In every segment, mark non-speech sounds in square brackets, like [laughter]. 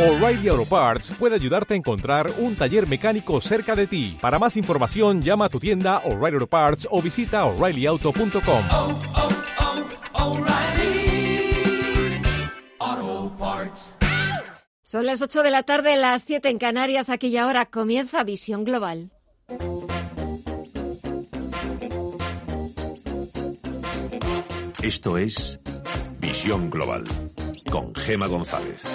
O'Reilly Auto Parts puede ayudarte a encontrar un taller mecánico cerca de ti. Para más información, llama a tu tienda O'Reilly Auto Parts o visita oreillyauto.com. oh, oh, Parts. Son las 8 de la tarde, las 7 en Canarias. Aquí y ahora comienza Visión Global. Esto es Visión Global con Gema González.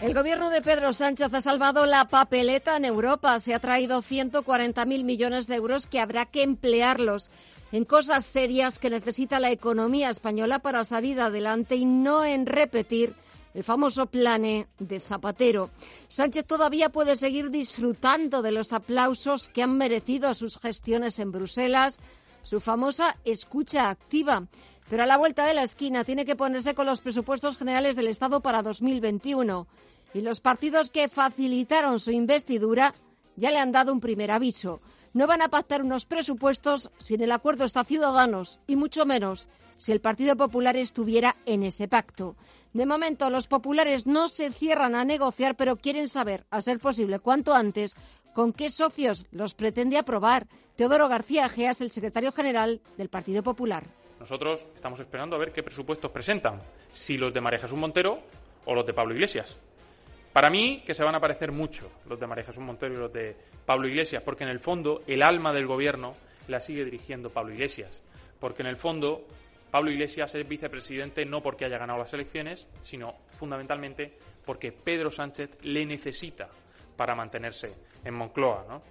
El gobierno de Pedro Sánchez ha salvado la papeleta en Europa. Se ha traído 140.000 millones de euros que habrá que emplearlos en cosas serias que necesita la economía española para salir adelante y no en repetir el famoso plane de Zapatero. Sánchez todavía puede seguir disfrutando de los aplausos que han merecido sus gestiones en Bruselas, su famosa escucha activa. Pero a la vuelta de la esquina tiene que ponerse con los presupuestos generales del Estado para 2021. Y los partidos que facilitaron su investidura ya le han dado un primer aviso. No van a pactar unos presupuestos si en el acuerdo está Ciudadanos y mucho menos si el Partido Popular estuviera en ese pacto. De momento, los populares no se cierran a negociar, pero quieren saber, a ser posible, cuanto antes, con qué socios los pretende aprobar. Teodoro García Geas, el secretario general del Partido Popular. Nosotros estamos esperando a ver qué presupuestos presentan, si los de María Jesús Montero o los de Pablo Iglesias. Para mí, que se van a parecer mucho los de María Jesús Montero y los de Pablo Iglesias, porque en el fondo el alma del gobierno la sigue dirigiendo Pablo Iglesias. Porque en el fondo Pablo Iglesias es vicepresidente no porque haya ganado las elecciones, sino fundamentalmente porque Pedro Sánchez le necesita para mantenerse en Moncloa. ¿no?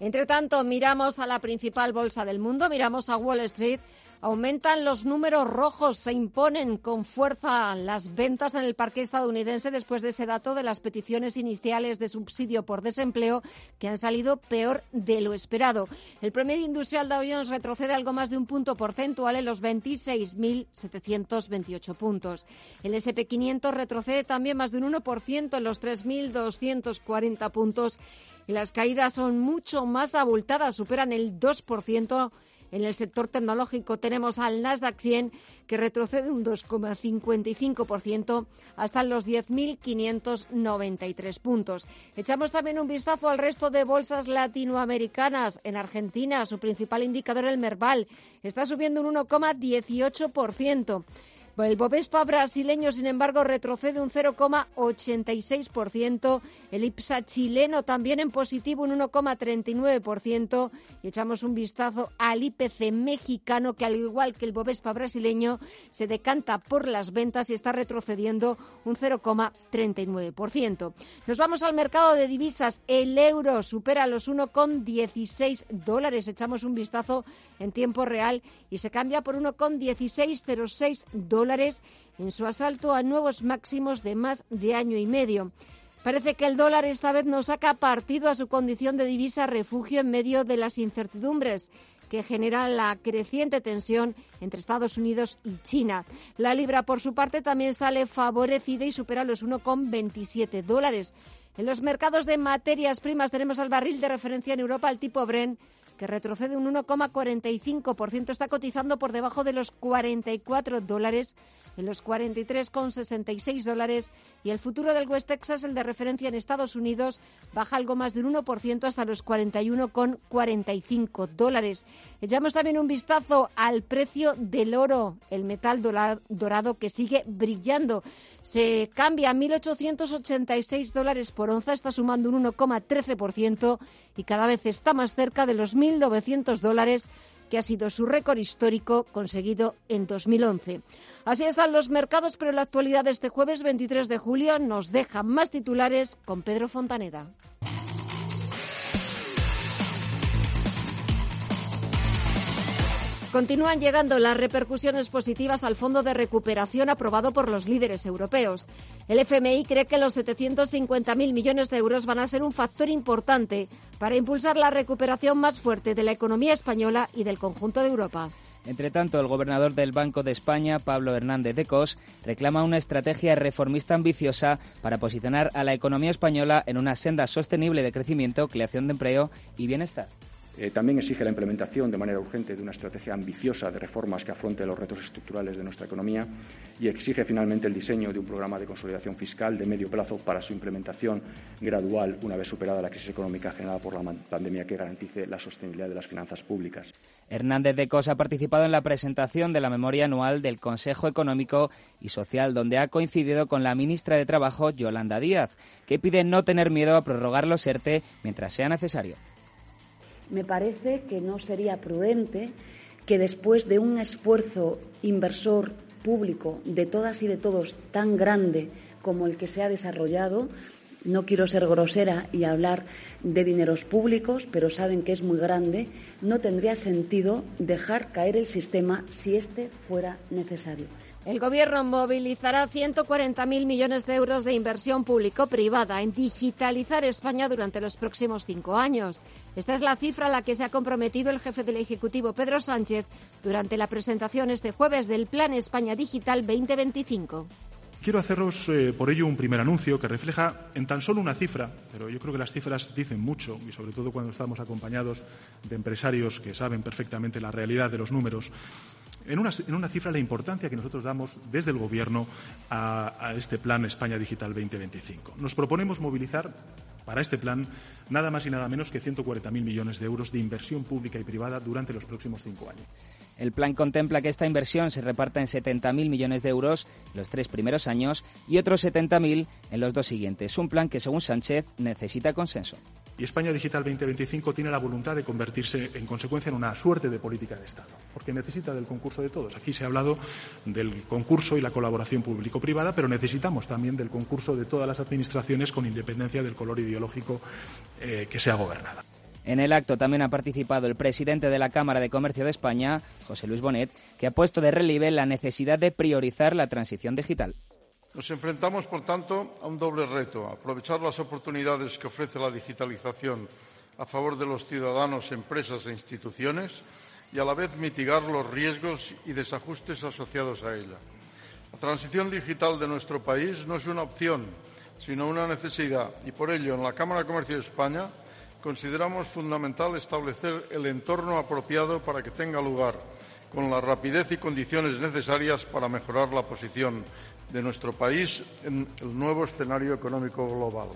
Entre tanto, miramos a la principal bolsa del mundo, miramos a Wall Street. Aumentan los números rojos, se imponen con fuerza las ventas en el parque estadounidense después de ese dato de las peticiones iniciales de subsidio por desempleo que han salido peor de lo esperado. El promedio industrial Dow Jones retrocede algo más de un punto porcentual en los 26.728 puntos. El SP500 retrocede también más de un 1% en los 3.240 puntos y las caídas son mucho más abultadas, superan el 2%. En el sector tecnológico tenemos al Nasdaq 100 que retrocede un 2,55% hasta los 10.593 puntos. Echamos también un vistazo al resto de bolsas latinoamericanas. En Argentina, su principal indicador, el Merval, está subiendo un 1,18%. El Bovespa brasileño, sin embargo, retrocede un 0,86%. El IPSA chileno también en positivo, un 1,39%. Y echamos un vistazo al IPC mexicano, que al igual que el Bovespa brasileño, se decanta por las ventas y está retrocediendo un 0,39%. Nos vamos al mercado de divisas. El euro supera los 1,16 dólares. Echamos un vistazo en tiempo real y se cambia por 1,1606 dólares dólares en su asalto a nuevos máximos de más de año y medio. Parece que el dólar esta vez no saca partido a su condición de divisa refugio en medio de las incertidumbres que genera la creciente tensión entre Estados Unidos y China. La libra, por su parte, también sale favorecida y supera los 1,27 dólares. En los mercados de materias primas tenemos al barril de referencia en Europa, el tipo Bren, que retrocede un 1,45%, está cotizando por debajo de los 44 dólares, en los 43,66 dólares, y el futuro del West Texas, el de referencia en Estados Unidos, baja algo más de un 1% hasta los 41,45 dólares. Echamos también un vistazo al precio del oro, el metal dorado que sigue brillando. Se cambia a 1.886 dólares por onza, está sumando un 1,13% y cada vez está más cerca de los 1.900 dólares que ha sido su récord histórico conseguido en 2011. Así están los mercados, pero la actualidad de este jueves 23 de julio nos deja más titulares con Pedro Fontaneda. Continúan llegando las repercusiones positivas al Fondo de Recuperación aprobado por los líderes europeos. El FMI cree que los 750.000 millones de euros van a ser un factor importante para impulsar la recuperación más fuerte de la economía española y del conjunto de Europa. Entre tanto, el gobernador del Banco de España, Pablo Hernández de Cos, reclama una estrategia reformista ambiciosa para posicionar a la economía española en una senda sostenible de crecimiento, creación de empleo y bienestar. Eh, también exige la implementación de manera urgente de una estrategia ambiciosa de reformas que afronte los retos estructurales de nuestra economía y exige finalmente el diseño de un programa de consolidación fiscal de medio plazo para su implementación gradual una vez superada la crisis económica generada por la pandemia que garantice la sostenibilidad de las finanzas públicas. Hernández de Cos ha participado en la presentación de la memoria anual del Consejo Económico y Social, donde ha coincidido con la ministra de Trabajo, Yolanda Díaz, que pide no tener miedo a prorrogar los ERTE mientras sea necesario me parece que no sería prudente que después de un esfuerzo inversor público de todas y de todos tan grande como el que se ha desarrollado, no quiero ser grosera y hablar de dineros públicos, pero saben que es muy grande, no tendría sentido dejar caer el sistema si este fuera necesario. El Gobierno movilizará 140.000 millones de euros de inversión público-privada en digitalizar España durante los próximos cinco años. Esta es la cifra a la que se ha comprometido el jefe del Ejecutivo, Pedro Sánchez, durante la presentación este jueves del Plan España Digital 2025. Quiero haceros eh, por ello un primer anuncio que refleja en tan solo una cifra, pero yo creo que las cifras dicen mucho y sobre todo cuando estamos acompañados de empresarios que saben perfectamente la realidad de los números en una, cifra la importancia que nosotros damos desde el Gobierno a, a este Plan España Digital 2025. Nos proponemos movilizar para este plan nada más y nada menos que 140.000 millones de euros de inversión pública y privada durante los próximos cinco años. El plan contempla que esta inversión se reparta en 70.000 millones de euros los tres primeros años y otros 70.000 en los dos siguientes. Un plan que, según Sánchez, necesita consenso. Y España Digital 2025 tiene la voluntad de convertirse, en consecuencia, en una suerte de política de Estado, porque necesita del concurso de todos. Aquí se ha hablado del concurso y la colaboración público-privada, pero necesitamos también del concurso de todas las administraciones con independencia del color ideológico eh, que sea gobernada. En el acto también ha participado el presidente de la Cámara de Comercio de España, José Luis Bonet, que ha puesto de relieve la necesidad de priorizar la transición digital. Nos enfrentamos, por tanto, a un doble reto, aprovechar las oportunidades que ofrece la digitalización a favor de los ciudadanos, empresas e instituciones y, a la vez, mitigar los riesgos y desajustes asociados a ella. La transición digital de nuestro país no es una opción, sino una necesidad y, por ello, en la Cámara de Comercio de España consideramos fundamental establecer el entorno apropiado para que tenga lugar con la rapidez y condiciones necesarias para mejorar la posición de nuestro país en el nuevo escenario económico global.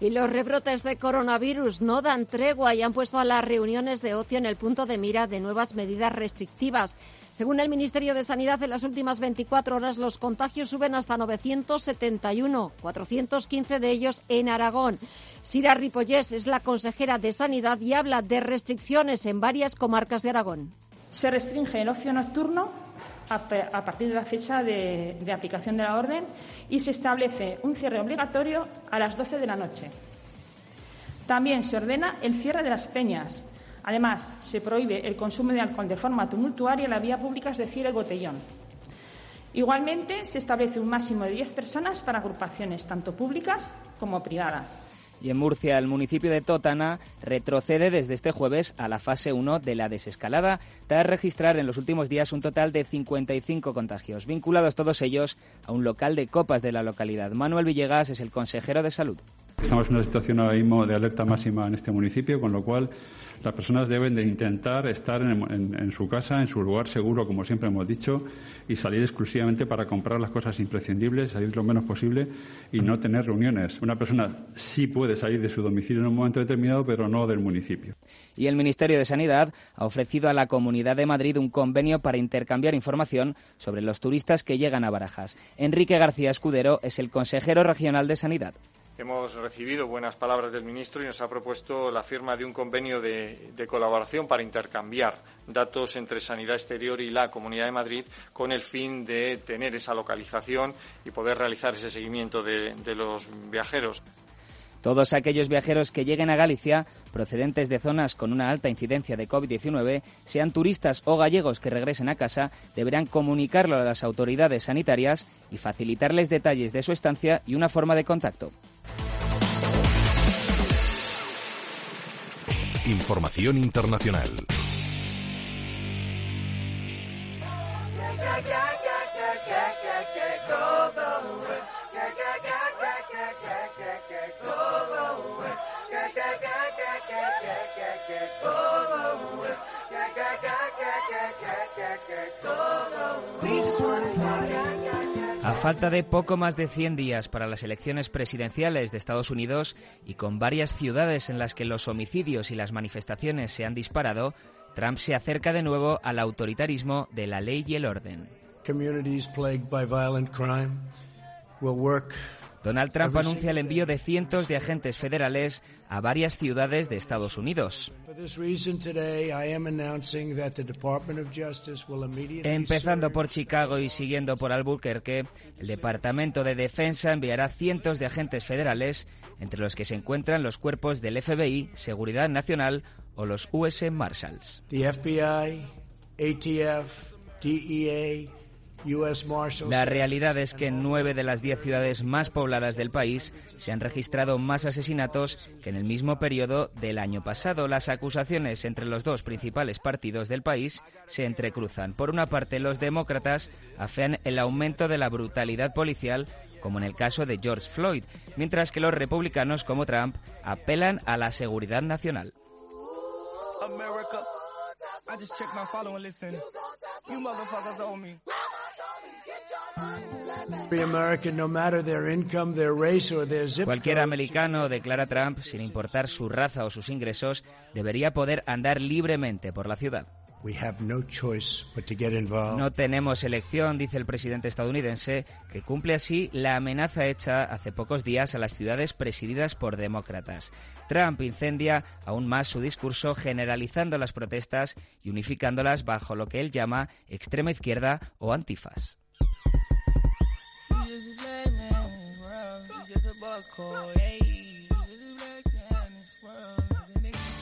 Y los rebrotes de coronavirus no dan tregua y han puesto a las reuniones de ocio en el punto de mira de nuevas medidas restrictivas. Según el Ministerio de Sanidad, en las últimas 24 horas los contagios suben hasta 971, 415 de ellos en Aragón. Sira Ripollés es la consejera de Sanidad y habla de restricciones en varias comarcas de Aragón. Se restringe el ocio nocturno a partir de la fecha de, aplicación de la orden y se establece un cierre obligatorio a las 12 de la noche. También se ordena el cierre de las peñas. Además, se prohíbe el consumo de alcohol de forma tumultuaria en la vía pública, es decir, el botellón. Igualmente, se establece un máximo de 10 personas para agrupaciones tanto públicas como privadas. Y en Murcia, el municipio de Totana retrocede desde este jueves a la fase 1 de la desescalada, tras registrar en los últimos días un total de 55 contagios, vinculados todos ellos a un local de copas de la localidad. Manuel Villegas es el consejero de salud. Estamos en una situación ahora mismo de alerta máxima en este municipio, con lo cual las personas deben de intentar estar en, su casa, en su lugar seguro, como siempre hemos dicho, y salir exclusivamente para comprar las cosas imprescindibles, salir lo menos posible y no tener reuniones. Una persona sí puede salir de su domicilio en un momento determinado, pero no del municipio. Y el Ministerio de Sanidad ha ofrecido a la Comunidad de Madrid un convenio para intercambiar información sobre los turistas que llegan a Barajas. Enrique García Escudero es el consejero regional de Sanidad. Hemos recibido buenas palabras del ministro y nos ha propuesto la firma de un convenio de, colaboración para intercambiar datos entre Sanidad Exterior y la Comunidad de Madrid con el fin de tener esa localización y poder realizar ese seguimiento de, los viajeros. Todos aquellos viajeros que lleguen a Galicia procedentes de zonas con una alta incidencia de COVID-19, sean turistas o gallegos que regresen a casa, deberán comunicarlo a las autoridades sanitarias y facilitarles detalles de su estancia y una forma de contacto. Información internacional. Falta de poco más de 100 días para las elecciones presidenciales de Estados Unidos y con varias ciudades en las que los homicidios y las manifestaciones se han disparado, Trump se acerca de nuevo al autoritarismo de la ley y el orden. Donald Trump anuncia el envío de cientos de agentes federales a varias ciudades de Estados Unidos. Empezando por Chicago y siguiendo por Albuquerque, el Departamento de Defensa enviará cientos de agentes federales, entre los que se encuentran los cuerpos del FBI, Seguridad Nacional o los US Marshals. FBI, ATF, DEA, la realidad es que en nueve de las diez ciudades más pobladas del país se han registrado más asesinatos que en el mismo periodo del año pasado. Las acusaciones entre los dos principales partidos del país se entrecruzan. Por una parte, los demócratas afean el aumento de la brutalidad policial como en el caso de George Floyd, mientras que los republicanos como Trump apelan a la seguridad nacional. Cualquier americano, declara Trump, sin importar su raza o sus ingresos, debería poder andar libremente por la ciudad. No tenemos elección, dice el presidente estadounidense, que cumple así la amenaza hecha hace pocos días a las ciudades presididas por demócratas. Trump incendia aún más su discurso generalizando las protestas y unificándolas bajo lo que él llama extrema izquierda o antifas.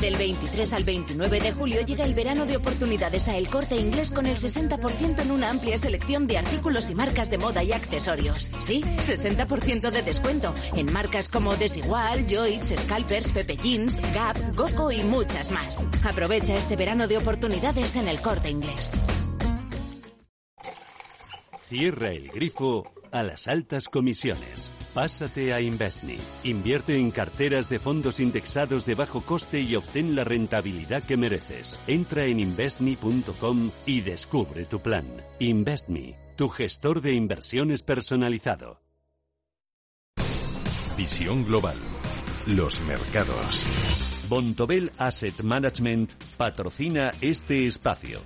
Del 23 al 29 de julio llega el verano de oportunidades a El Corte Inglés con el 60% en una amplia selección de artículos y marcas de moda y accesorios. Sí, 60% de descuento en marcas como Desigual, Joyce, Scalpers, Pepe Jeans, Gap, Goco y muchas más. Aprovecha este verano de oportunidades en El Corte Inglés. Cierra el grifo a las altas comisiones. Pásate a Investme. Invierte en carteras de fondos indexados de bajo coste y obtén la rentabilidad que mereces. Entra en investme.com y descubre tu plan. Investme, tu gestor de inversiones personalizado. Visión global. Los mercados. Bontobel Asset Management patrocina este espacio.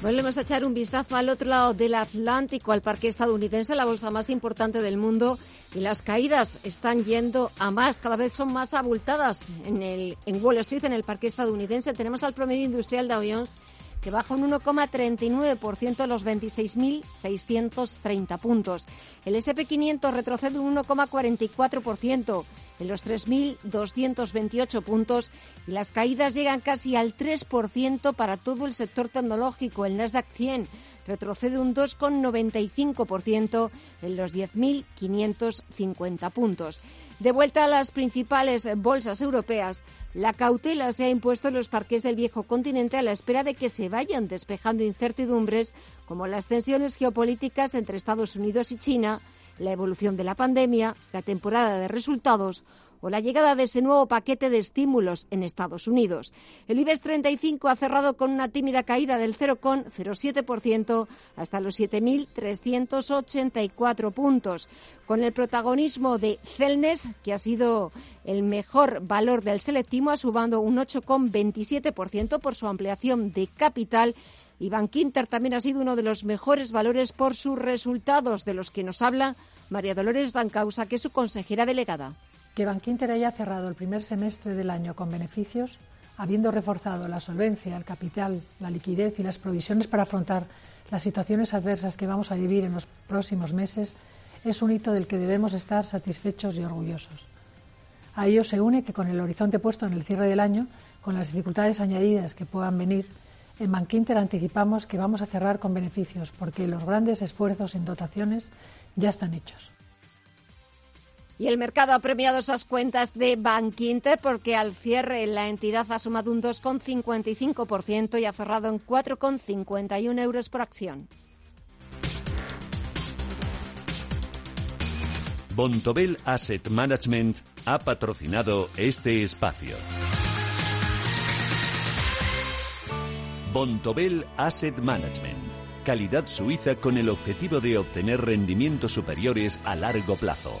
Volvemos a echar un vistazo al otro lado del Atlántico, al parque estadounidense, la bolsa más importante del mundo, y las caídas están yendo a más, cada vez son más abultadas en, el, en Wall Street, en el parque estadounidense. Tenemos al promedio industrial Dow Jones que baja un 1,39% a los 26.630 puntos. El SP500 retrocede un 1,44% en los 3.228 puntos y las caídas llegan casi al 3% para todo el sector tecnológico. El Nasdaq 100 retrocede un 2,95% en los 10.550 puntos. De vuelta a las principales bolsas europeas, la cautela se ha impuesto en los parques del viejo continente a la espera de que se vayan despejando incertidumbres como las tensiones geopolíticas entre Estados Unidos y China, la evolución de la pandemia, la temporada de resultados o la llegada de ese nuevo paquete de estímulos en Estados Unidos. El IBEX 35 ha cerrado con una tímida caída del 0,07% hasta los 7.384 puntos, con el protagonismo de Celnes, que ha sido el mejor valor del selectivo, subando un 8,27% por su ampliación de capital y Bankinter también ha sido uno de los mejores valores por sus resultados, de los que nos habla María Dolores Dancausa, que es su consejera delegada. Que Bankinter haya cerrado el primer semestre del año con beneficios, habiendo reforzado la solvencia, el capital, la liquidez y las provisiones para afrontar las situaciones adversas que vamos a vivir en los próximos meses, es un hito del que debemos estar satisfechos y orgullosos. A ello se une que con el horizonte puesto en el cierre del año, con las dificultades añadidas que puedan venir, en Bankinter anticipamos que vamos a cerrar con beneficios porque los grandes esfuerzos en dotaciones ya están hechos. Y el mercado ha premiado esas cuentas de Bankinter porque al cierre la entidad ha sumado un 2,55% y ha cerrado en 4,51 euros por acción. Bontobel Asset Management ha patrocinado este espacio. Bontobel Asset Management. Calidad suiza con el objetivo de obtener rendimientos superiores a largo plazo.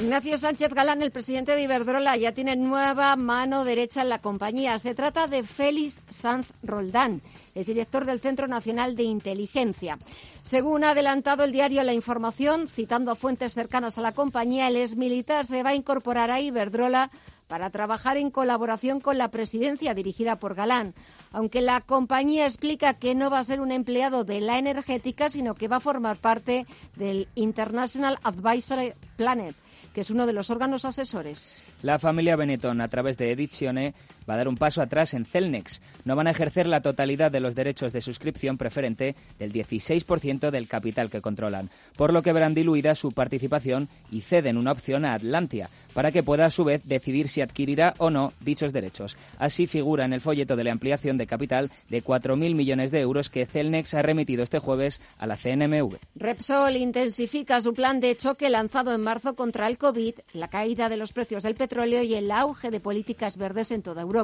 Ignacio Sánchez Galán, el presidente de Iberdrola, ya tiene nueva mano derecha en la compañía. Se trata de Félix Sanz Roldán, el director del Centro Nacional de Inteligencia. Según ha adelantado el diario La Información, citando fuentes cercanas a la compañía, el exmilitar se va a incorporar a Iberdrola para trabajar en colaboración con la presidencia dirigida por Galán, aunque la compañía explica que no va a ser un empleado de la energética, sino que va a formar parte del International Advisory Planet, que es uno de los órganos asesores. La familia Benetton, a través de Edizione, va a dar un paso atrás en Celnex. No van a ejercer la totalidad de los derechos de suscripción preferente del 16% del capital que controlan, por lo que verán diluida su participación y ceden una opción a Atlantia, para que pueda a su vez decidir si adquirirá o no dichos derechos. Así figura en el folleto de la ampliación de capital de 4.000 millones de euros que Celnex ha remitido este jueves a la CNMV. Repsol intensifica su plan de choque lanzado en marzo contra el COVID, la caída de los precios del petróleo y el auge de políticas verdes en toda Europa.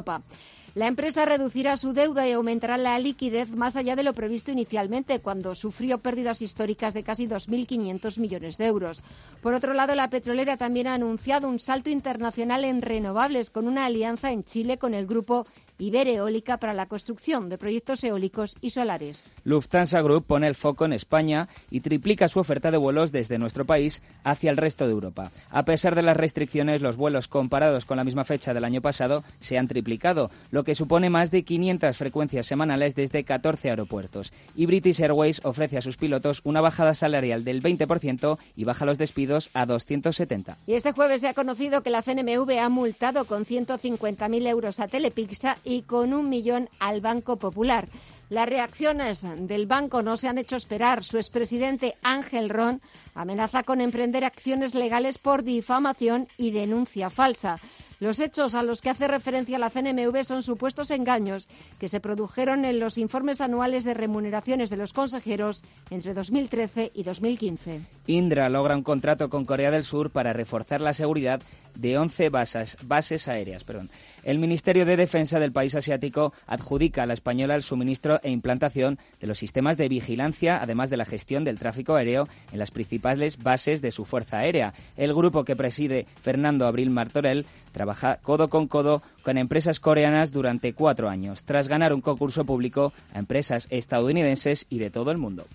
La empresa reducirá su deuda y aumentará la liquidez más allá de lo previsto inicialmente, cuando sufrió pérdidas históricas de casi 2.500 millones de euros. Por otro lado, la petrolera también ha anunciado un salto internacional en renovables con una alianza en Chile con el grupo Ibereólica para la construcción de proyectos eólicos y solares. Lufthansa Group pone el foco en España y triplica su oferta de vuelos desde nuestro país hacia el resto de Europa. A pesar de las restricciones, los vuelos comparados con la misma fecha del año pasado se han triplicado, lo que supone más de 500 frecuencias semanales desde 14 aeropuertos. Y British Airways ofrece a sus pilotos una bajada salarial del 20% y baja los despidos a 270. Y este jueves se ha conocido que la CNMV ha multado con 150.000 euros a Telepizza y con un millón al Banco Popular. Las reacciones del banco no se han hecho esperar. Su expresidente Ángel Ron amenaza con emprender acciones legales por difamación y denuncia falsa. Los hechos a los que hace referencia la CNMV son supuestos engaños que se produjeron en los informes anuales de remuneraciones de los consejeros entre 2013 y 2015. Indra logra un contrato con Corea del Sur para reforzar la seguridad de 11 bases, bases aéreas. Perdón. El Ministerio de Defensa del país asiático adjudica a la española el suministro e implantación de los sistemas de vigilancia, además de la gestión del tráfico aéreo en las principales bases de su fuerza aérea. El grupo que preside Fernando Abril Martorell trabaja codo con codo con empresas coreanas durante cuatro años, tras ganar un concurso público a empresas estadounidenses y de todo el mundo.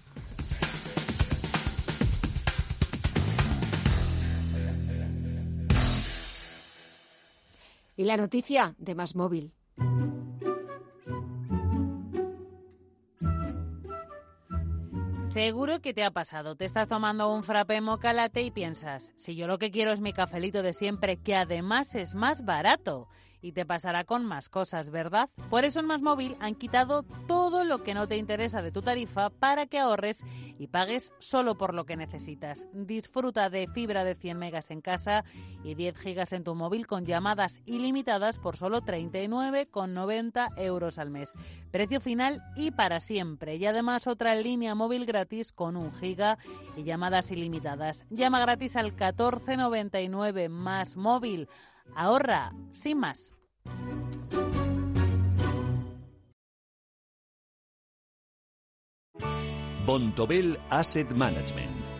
Y la noticia de Más Móvil. Seguro que te ha pasado. Te estás tomando un frappé moca latte y piensas, si yo lo que quiero es mi cafelito de siempre, que además es más barato. Y te pasará con más cosas, ¿verdad? Por eso en Más Móvil han quitado todo lo que no te interesa de tu tarifa para que ahorres y pagues solo por lo que necesitas. Disfruta de fibra de 100 megas en casa y 10 gigas en tu móvil con llamadas ilimitadas por solo 39,90 euros al mes. Precio final y para siempre. Y además otra línea móvil gratis con un giga y llamadas ilimitadas. Llama gratis al 1499 más móvil. Ahorra, sin más. Bontobel Asset Management.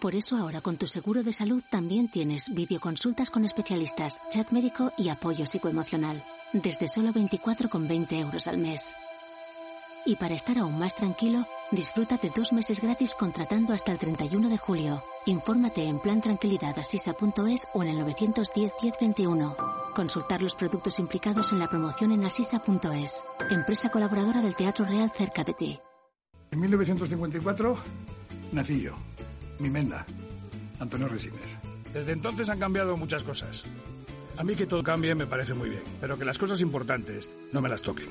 Por eso ahora con tu seguro de salud también tienes videoconsultas con especialistas, chat médico y apoyo psicoemocional. Desde solo 24,20 euros al mes. Y para estar aún más tranquilo, disfruta de dos meses gratis contratando hasta el 31 de julio. Infórmate en plantranquilidadasisa.es o en el 910 1021. Consultar los productos implicados en la promoción en asisa.es. Empresa colaboradora del Teatro Real cerca de ti. En 1954 nací yo, mi menda, Antonio Resines. Desde entonces han cambiado muchas cosas. A mí que todo cambie me parece muy bien, pero que las cosas importantes no me las toquen.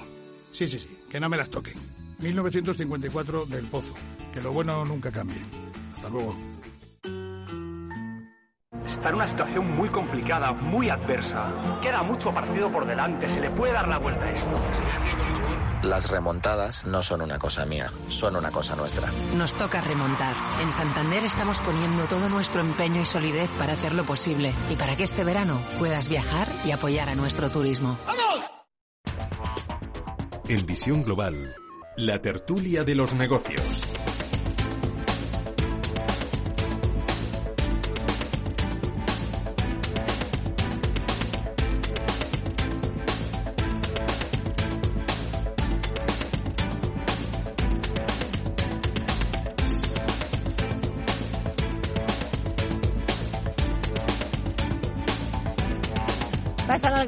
Sí, sí, sí, que no me las toquen. 1954 del Pozo. Que lo bueno nunca cambie. Hasta luego. Está en una situación muy complicada, muy adversa. Queda mucho partido por delante, se le puede dar la vuelta a esto. Las remontadas no son una cosa mía, son una cosa nuestra. Nos toca remontar. En Santander estamos poniendo todo nuestro empeño y solidez para hacerlo posible y para que este verano puedas viajar y apoyar a nuestro turismo. En Visión Global, la tertulia de los negocios.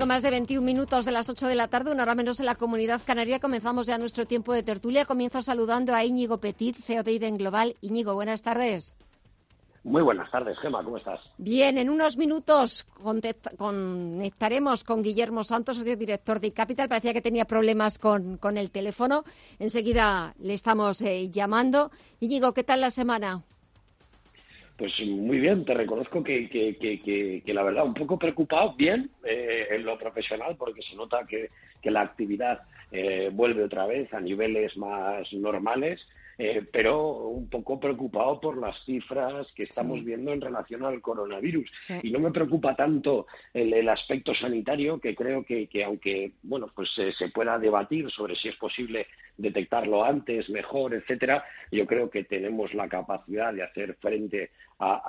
Más de 21 minutos de las 8 de la tarde, una hora menos en la comunidad canaria. Comenzamos ya nuestro tiempo de tertulia. Comienzo saludando a Íñigo Petit, CEO de Iden Global. Íñigo, buenas tardes. Muy buenas tardes, Gema, ¿cómo estás? Bien, en unos minutos conectaremos con Guillermo Santos, socio director de Capital. Parecía que tenía problemas con, con el teléfono. Enseguida le estamos eh, llamando. Íñigo, ¿qué tal la semana? Pues muy bien, te reconozco que, que, que, que- que la verdad un poco preocupado, bien, eh, en lo profesional, porque se nota que, que la actividad eh, vuelve otra vez a niveles más normales, eh, pero un poco preocupado por las cifras que estamos viendo en relación al coronavirus. Y no me preocupa tanto el, el aspecto sanitario, que creo que, que aunque bueno, pues se, se pueda debatir sobre si es posible detectarlo antes, mejor, etcétera, yo creo que tenemos la capacidad de hacer frente a,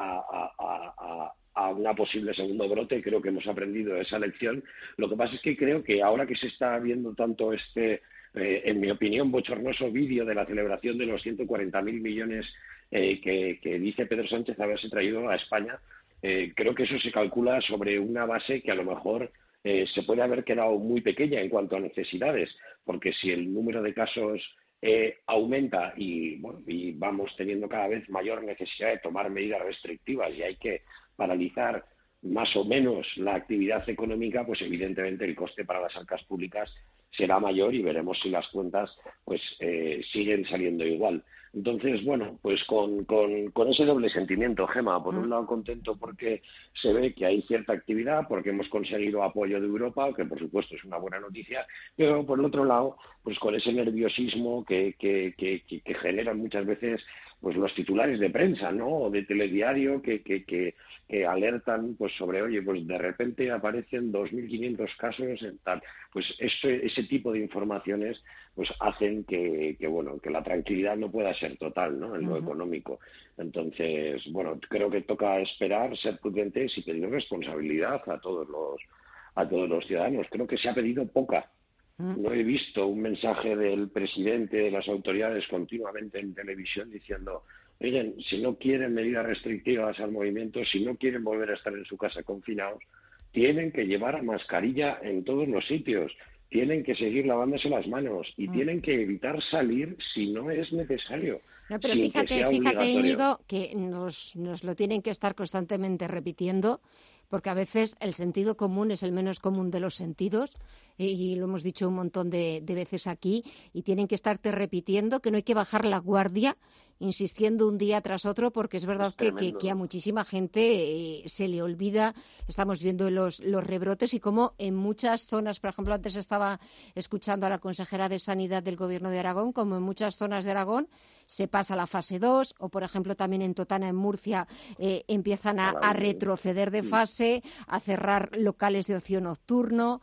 a- una posible segundo brote. Creo que hemos aprendido esa lección. Lo que pasa es que creo que ahora que se está viendo tanto este, eh, en mi opinión, bochornoso vídeo de la celebración de los 140.000 millones eh, que, que dice Pedro Sánchez haberse traído a España, eh, creo que eso se calcula sobre una base que a lo mejor eh, se puede haber quedado muy pequeña en cuanto a necesidades, porque si el número de casos eh, aumenta y, bueno, y vamos teniendo cada vez mayor necesidad de tomar medidas restrictivas y hay que paralizar más o menos la actividad económica, pues evidentemente el coste para las arcas públicas será mayor y veremos si las cuentas pues eh, siguen saliendo igual. Entonces, bueno, pues con, con, con ese doble sentimiento, Gema, por un lado contento porque se ve que hay cierta actividad, porque hemos conseguido apoyo de Europa, que por supuesto es una buena noticia, pero por el otro lado, pues con ese nerviosismo que, que, que, generan muchas veces pues los titulares de prensa, ¿no? O de telediario que, que, alertan pues sobre, oye, pues de repente aparecen 2.500 casos en tal. Pues ese, ese tipo de informaciones pues hacen que, que, bueno, que la tranquilidad no pueda ser total, ¿no? En lo económico. Entonces, bueno, creo que toca esperar, ser prudentes y pedir responsabilidad a todos los a todos los ciudadanos. Creo que se ha pedido poca. No he visto un mensaje del presidente de las autoridades continuamente en televisión diciendo, oigan, si no quieren medidas restrictivas al movimiento, si no quieren volver a estar en su casa confinados, tienen que llevar mascarilla en todos los sitios, tienen que seguir lavándose las manos y Mm. tienen que evitar salir si no es necesario. No, pero fíjate, fíjate. Íñigo, que nos, nos lo tienen que estar constantemente repitiendo, porque a veces el sentido común es el menos común de los sentidos, y, lo hemos dicho un montón de veces aquí, y tienen que estarte repitiendo que no hay que bajar la guardia, insistiendo un día tras otro, porque es verdad que, que, a muchísima gente eh, se le olvida. Estamos viendo los, los rebrotes y cómo en muchas zonas, por ejemplo, antes estaba escuchando a la consejera de Sanidad del Gobierno de Aragón, como en muchas zonas de Aragón se pasa a la fase 2, o por ejemplo también en Totana, en Murcia, eh, empiezan a, a retroceder de fase, a cerrar locales de ocio nocturno.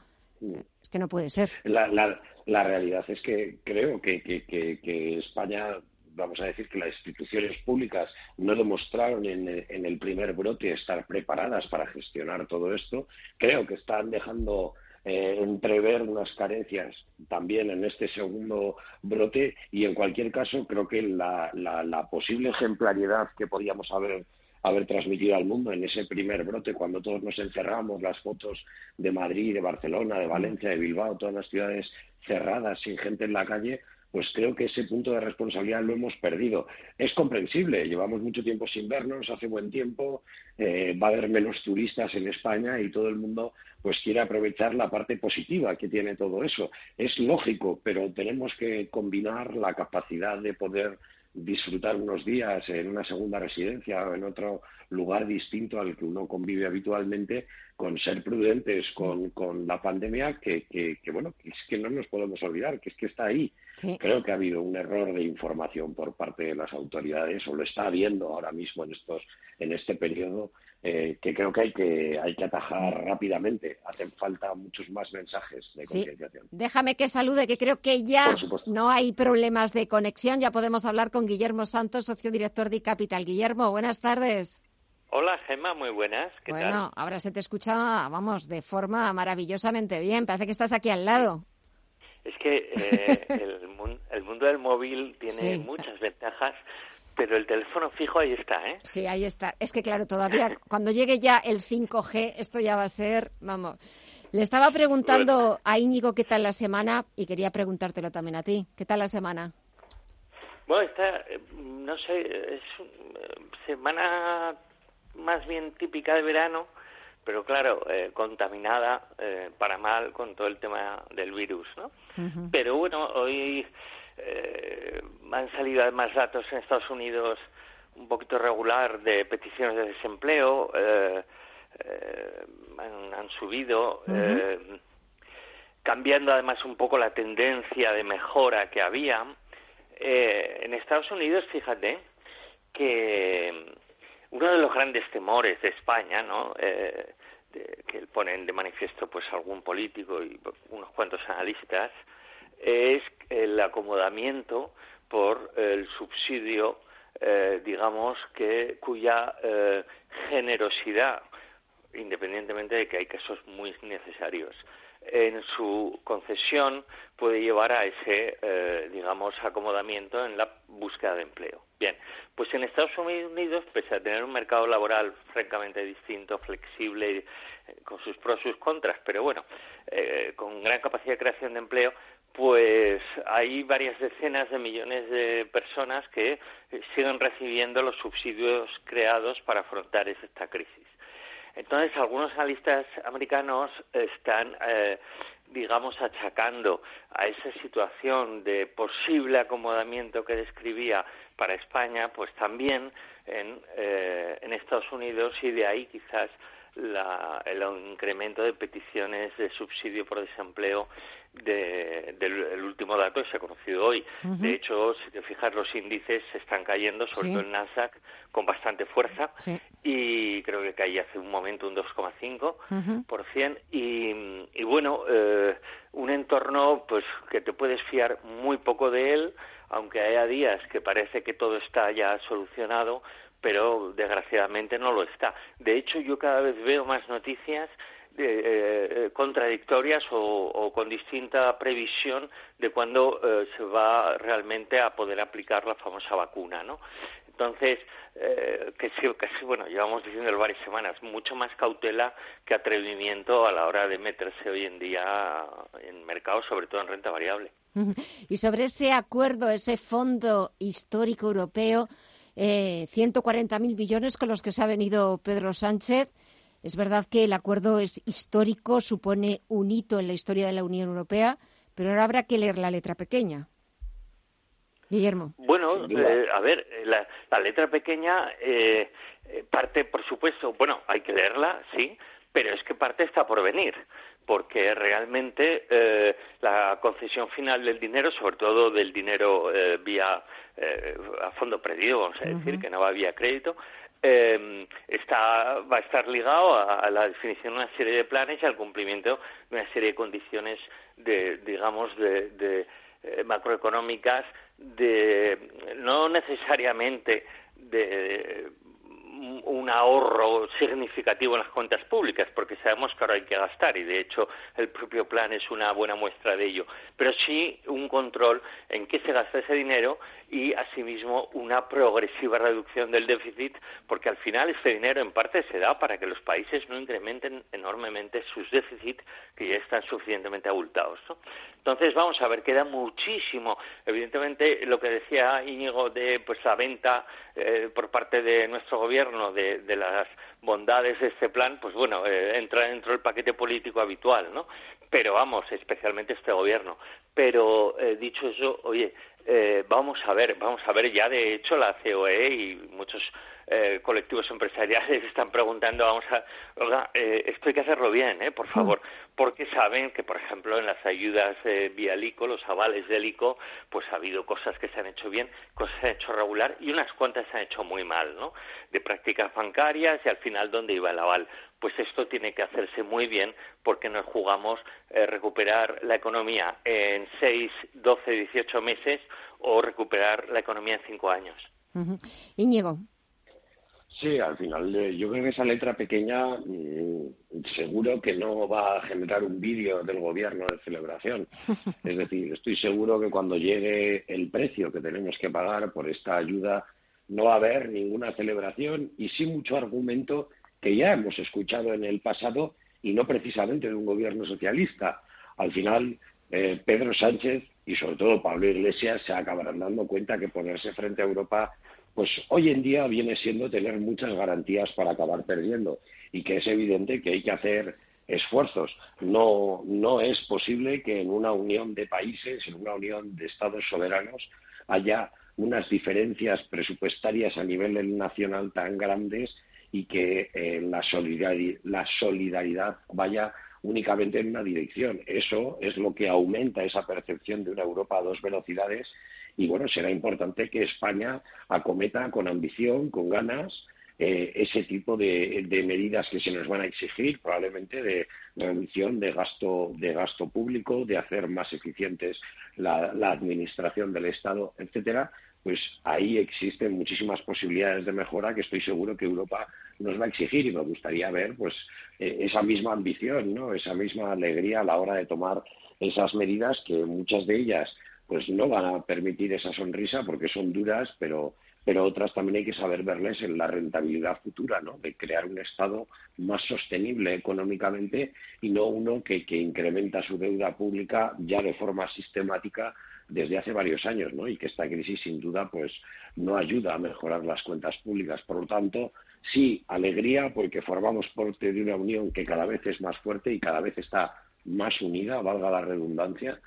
Es que no puede ser. La, la, la realidad es que creo que, que, España vamos a decir que las instituciones públicas no demostraron en, en, el primer brote estar preparadas para gestionar todo esto. Creo que están dejando eh, entrever unas carencias también en este segundo brote y en cualquier caso creo que la, la, la posible ejemplariedad que podíamos haber haber transmitido al mundo en ese primer brote, cuando todos nos encerramos, las fotos de Madrid, de Barcelona, de Valencia, de Bilbao, todas las ciudades cerradas, sin gente en la calle, pues creo que ese punto de responsabilidad lo hemos perdido. Es comprensible, llevamos mucho tiempo sin vernos, hace buen tiempo, eh, va a haber menos turistas en España y todo el mundo pues quiere aprovechar la parte positiva que tiene todo eso. Es lógico, pero tenemos que combinar la capacidad de poder disfrutar unos días en una segunda residencia o en otro lugar distinto al que uno convive habitualmente, con ser prudentes con, con la pandemia, que, que, bueno, es que no nos podemos olvidar, que es que está ahí. Creo que ha habido un error de información por parte de las autoridades, o lo está habiendo ahora mismo en estos, en este periodo, eh, que creo que hay que hay que atajar rápidamente. Hacen falta muchos más mensajes de concienciación. Déjame que salude, que creo que ya no hay problemas de conexión. Ya podemos hablar con Guillermo Santos, socio director de Capital. Guillermo, buenas tardes. Hola Gemma, muy buenas. ¿Qué bueno, ahora se te escucha, vamos, de forma maravillosamente bien. Parece que estás aquí al lado. Es que eh, el, mundo del móvil tiene muchas ventajas, pero el teléfono fijo ahí está, ¿eh? Sí, ahí está. Es que claro, todavía [laughs] cuando llegue ya el 5G, esto ya va a ser, vamos. Le estaba preguntando a Íñigo qué tal la semana y quería preguntártelo también a ti. ¿Qué tal la semana? Bueno, está, eh, no sé, es eh, semana más bien típica de verano, pero claro, eh, contaminada eh, para mal con todo el tema del virus, ¿no? Pero bueno, hoy eh, han salido además datos en Estados Unidos un poquito regular de peticiones de desempleo, han, han, subido, cambiando además un poco la tendencia de mejora que había. en Estados Unidos, fíjate que uno de los grandes temores de España, ¿no? Eh, que ponen de manifiesto pues algún político y unos cuantos analistas, es el acomodamiento por el subsidio, eh, digamos, que cuya eh, generosidad, independientemente de que hay casos muy necesarios, en su concesión puede llevar a ese, eh, digamos, acomodamiento en la búsqueda de empleo. Bien, pues en Estados Unidos, pese a tener un mercado laboral francamente distinto, flexible, eh, con sus pros y sus contras, pero bueno, eh, con gran capacidad de creación de empleo, pues hay varias decenas de millones de personas que siguen recibiendo los subsidios creados para afrontar esta crisis. Entonces, algunos analistas americanos están, eh, digamos, achacando a esa situación de posible acomodamiento que describía para España, pues también en, eh, en Estados Unidos y de ahí quizás el incremento de peticiones de subsidio por desempleo del último dato que se ha conocido hoy. De hecho, si te fijas, los índices se están cayendo, sobre todo el Nasdaq, con bastante fuerza. Y creo que caía hace un momento un 2,5%. y, y bueno, eh, un entorno pues que te puedes fiar muy poco de él, aunque haya días que parece que todo está ya solucionado, pero desgraciadamente no lo está. De hecho, yo cada vez veo más noticias eh, eh, contradictorias o, con distinta previsión de cuándo eh, se va realmente a poder aplicar la famosa vacuna, ¿no? Entonces, que sí, que sí, bueno, llevamos diciendo varias semanas, mucho más cautela que atrevimiento a la hora de meterse hoy en día en mercado, sobre todo en renta variable. Y sobre ese acuerdo, ese fondo histórico europeo, eh, 140.000 millones con los que se ha venido Pedro Sánchez. Es verdad que el acuerdo es histórico, supone un hito en la historia de la Unión Europea, pero ahora habrá que leer la letra pequeña. Guillermo. Bueno, eh, a ver, la, la letra pequeña eh, parte, por supuesto, bueno, hay que leerla, sí, pero es que parte está por venir, porque realmente eh, la concesión final del dinero, sobre todo del dinero eh, vía eh, a fondo perdido, vamos a decir, que no va vía crédito, está, va a estar ligado a, la definición de una serie de planes y al cumplimiento de una serie de condiciones, de, digamos, de macroeconómicas, de no necesariamente de un ahorro significativo en las cuentas públicas, porque sabemos que ahora hay que gastar y, de hecho, el propio plan es una buena muestra de ello. Pero sí un control en qué se gasta ese dinero y, asimismo, una progresiva reducción del déficit, porque al final este dinero en parte se da para que los países no incrementen enormemente sus déficits, que ya están suficientemente abultados. Entonces, vamos a ver, queda muchísimo. Evidentemente, lo que decía Íñigo de pues la venta eh, por parte de nuestro gobierno de, las bondades de este plan, pues bueno, eh, entra dentro del paquete político habitual, ¿no? Pero vamos, especialmente este gobierno. Pero eh, dicho eso, oye, vamos a ver, vamos a ver, ya de hecho la COE y muchos eh, colectivos empresariales [laughs] están preguntando, vamos a, oiga, eh, esto hay que hacerlo bien, ¿eh? por favor, porque saben que, por ejemplo, en las ayudas eh, vía LICO, los avales del ICO, pues ha habido cosas que se han hecho bien, cosas que se han hecho regular y unas cuantas se han hecho muy mal, ¿no? De prácticas bancarias y al final, ¿dónde iba el aval? Pues esto tiene que hacerse muy bien porque nos jugamos eh, recuperar la economía en seis, doce, dieciocho meses o recuperar la economía en cinco años. Íñigo. Sí, al final eh, yo creo que esa letra pequeña mm, seguro que no va a generar un vídeo del gobierno de celebración. [laughs] Es decir, estoy seguro que cuando llegue el precio que tenemos que pagar por esta ayuda no va a haber ninguna celebración y sí mucho argumento que ya hemos escuchado en el pasado y no precisamente de un gobierno socialista. Al final, eh, Pedro Sánchez y sobre todo Pablo Iglesias se acabarán dando cuenta que ponerse frente a Europa pues hoy en día viene siendo tener muchas garantías para acabar perdiendo y que es evidente que hay que hacer esfuerzos. No, no es posible que en una unión de países, en una unión de estados soberanos, haya unas diferencias presupuestarias a nivel nacional tan grandes y que eh, la, solidaridad, vaya únicamente en una dirección. Eso es lo que aumenta esa percepción de una Europa a dos velocidades y bueno, será importante que España acometa con ambición, con ganas, eh, ese tipo de, medidas que se nos van a exigir, probablemente de reducción de gasto, de gasto público, de hacer más eficientes la, la administración del Estado, etcétera, pues ahí existen muchísimas posibilidades de mejora que estoy seguro que Europa nos va a exigir y me gustaría ver pues eh, esa misma ambición, ¿no? esa misma alegría a la hora de tomar esas medidas que muchas de ellas pues no van a permitir esa sonrisa porque son duras, pero, pero otras también hay que saber verles en la rentabilidad futura, ¿no? De crear un Estado más sostenible económicamente y no uno que, que incrementa su deuda pública ya de forma sistemática desde hace varios años, ¿no? Y que esta crisis sin duda pues no ayuda a mejorar las cuentas públicas. Por lo tanto, sí, alegría porque formamos parte de una unión que cada vez es más fuerte y cada vez está más unida, valga la redundancia,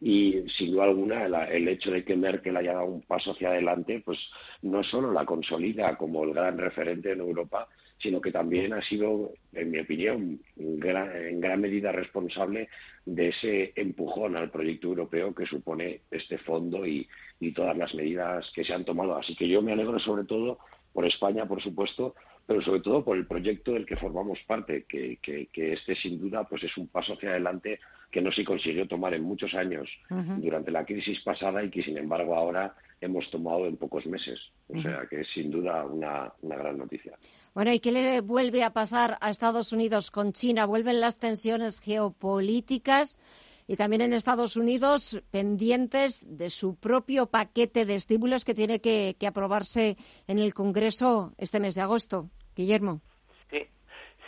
y sin duda alguna el, hecho de que Merkel haya dado un paso hacia adelante pues no solo la consolida como el gran referente en Europa sino que también ha sido en mi opinión en gran, medida responsable de ese empujón al proyecto europeo que supone este fondo y, y todas las medidas que se han tomado así que yo me alegro sobre todo por España por supuesto pero sobre todo por el proyecto del que formamos parte, que, que, este sin duda pues es un paso hacia adelante que no se consiguió tomar en muchos años durante la crisis pasada y que sin embargo ahora hemos tomado en pocos meses. O sea que es sin duda una, una gran noticia. Bueno, ¿y qué le vuelve a pasar a Estados Unidos con China? ¿Vuelven las tensiones geopolíticas? y también en Estados Unidos pendientes de su propio paquete de estímulos que tiene que, que, aprobarse en el Congreso este mes de agosto. Guillermo. Sí,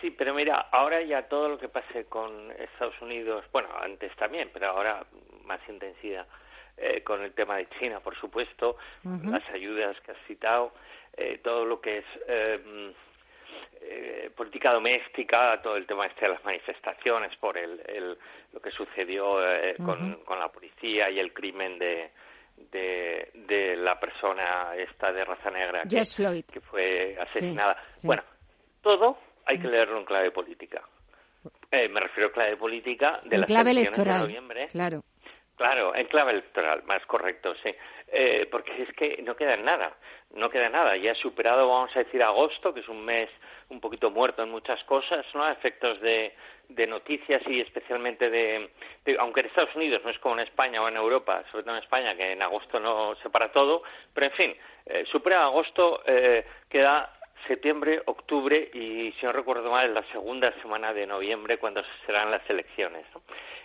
sí, pero mira, ahora ya todo lo que pase con Estados Unidos, bueno, antes también, pero ahora más intensidad. Eh, con el tema de China, por supuesto, las ayudas que has citado, eh, todo lo que es eh, eh, política doméstica, todo el tema este de las manifestaciones por el, el lo que sucedió con, con, la policía y el crimen de, de, de la persona esta de raza negra que, Floyd. que fue asesinada. Sí, sí. Bueno, todo hay que leerlo en clave política. Eh, me refiero a clave política de en las clave elecciones de electoral. noviembre. Claro. Claro, en clave electoral, más correcto, sí. Eh, porque es que no queda nada, no queda nada. Ya ha superado, vamos a decir, agosto, que es un mes un poquito muerto en muchas cosas, ¿no? Efectos de, de noticias y especialmente de, aunque en Estados Unidos no es como en España o en Europa, sobre todo en España, que en agosto no se para todo, pero en fin, eh, supera agosto, eh, queda septiembre, octubre y, si no recuerdo mal, la segunda semana de noviembre cuando serán las elecciones.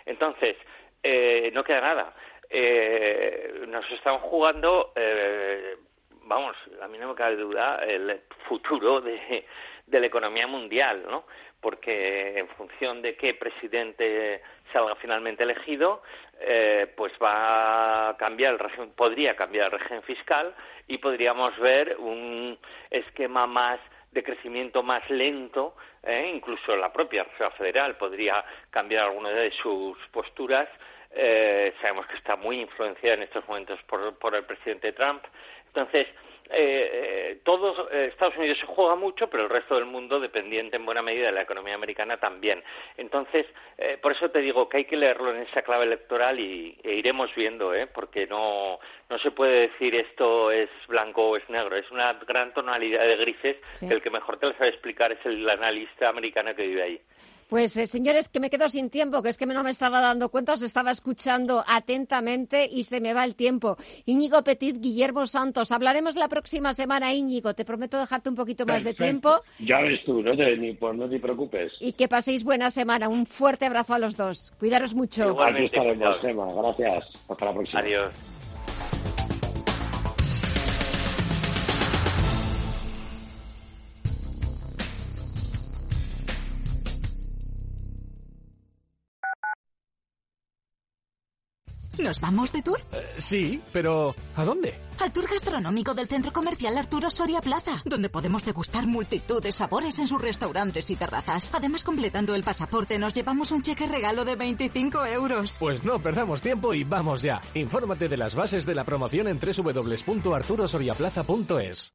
Entonces, eh, no queda nada. Eh, nos estamos jugando, eh, vamos, a mí no me cabe duda, el futuro de, de la economía mundial, ¿no? Porque en función de qué presidente salga finalmente elegido, eh, pues va a cambiar el régimen, podría cambiar el régimen fiscal y podríamos ver un esquema más de crecimiento más lento, ¿eh? incluso la propia Reserva Federal podría cambiar alguna de sus posturas. Eh, sabemos que está muy influenciada en estos momentos por, por el presidente Trump. Entonces, eh, eh, todos, eh, Estados Unidos se juega mucho, pero el resto del mundo, dependiente en buena medida de la economía americana, también. Entonces, eh, por eso te digo que hay que leerlo en esa clave electoral y e iremos viendo, ¿eh? porque no, no se puede decir esto es blanco o es negro. Es una gran tonalidad de grises Sí. que el que mejor te lo sabe explicar es el analista americano que vive ahí. Pues eh, señores, que me quedo sin tiempo, que es que no me estaba dando cuenta, os estaba escuchando atentamente y se me va el tiempo. Íñigo Petit, Guillermo Santos, hablaremos la próxima semana, Íñigo. Te prometo dejarte un poquito más de tiempo Ya ves tú, no te, ni, pues no te preocupes. y que paséis buena semana. Un fuerte abrazo a los dos. Cuidaros mucho. Aquí estaremos, Gemma. Gracias. Hasta la próxima. Adiós. ¿Nos vamos de tour? Sí, pero ¿a dónde? Al tour gastronómico del Centro Comercial Arturo Soria Plaza, donde podemos degustar multitud de sabores en sus restaurantes y terrazas. Además, completando el pasaporte, nos llevamos un cheque regalo de 25 euros. Pues no perdamos tiempo y vamos ya. Infórmate de las bases de la promoción en www.arturosoriaplaza.es.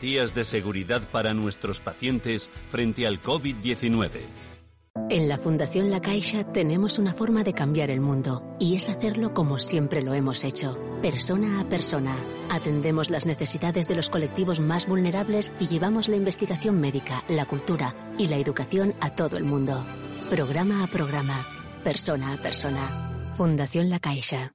de seguridad para nuestros pacientes frente al COVID-19. En la Fundación La Caixa tenemos una forma de cambiar el mundo y es hacerlo como siempre lo hemos hecho, persona a persona. Atendemos las necesidades de los colectivos más vulnerables y llevamos la investigación médica, la cultura y la educación a todo el mundo. Programa a programa, persona a persona. Fundación La Caixa.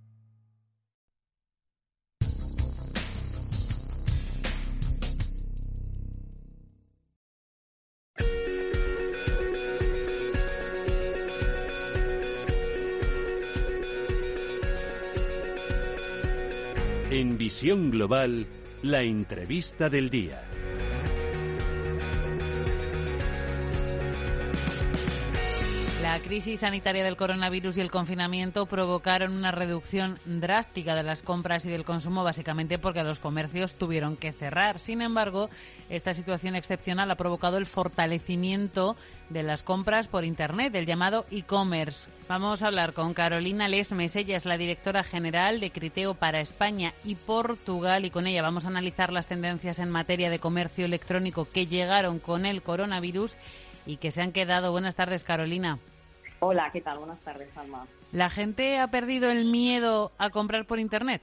En Visión Global, la entrevista del día. La crisis sanitaria del coronavirus y el confinamiento provocaron una reducción drástica de las compras y del consumo, básicamente porque los comercios tuvieron que cerrar. Sin embargo, esta situación excepcional ha provocado el fortalecimiento de las compras por Internet, del llamado e-commerce. Vamos a hablar con Carolina Lesmes. Ella es la directora general de Criteo para España y Portugal y con ella vamos a analizar las tendencias en materia de comercio electrónico que llegaron con el coronavirus y que se han quedado. Buenas tardes, Carolina. Hola, ¿qué tal? Buenas tardes, Alma. ¿La gente ha perdido el miedo a comprar por Internet?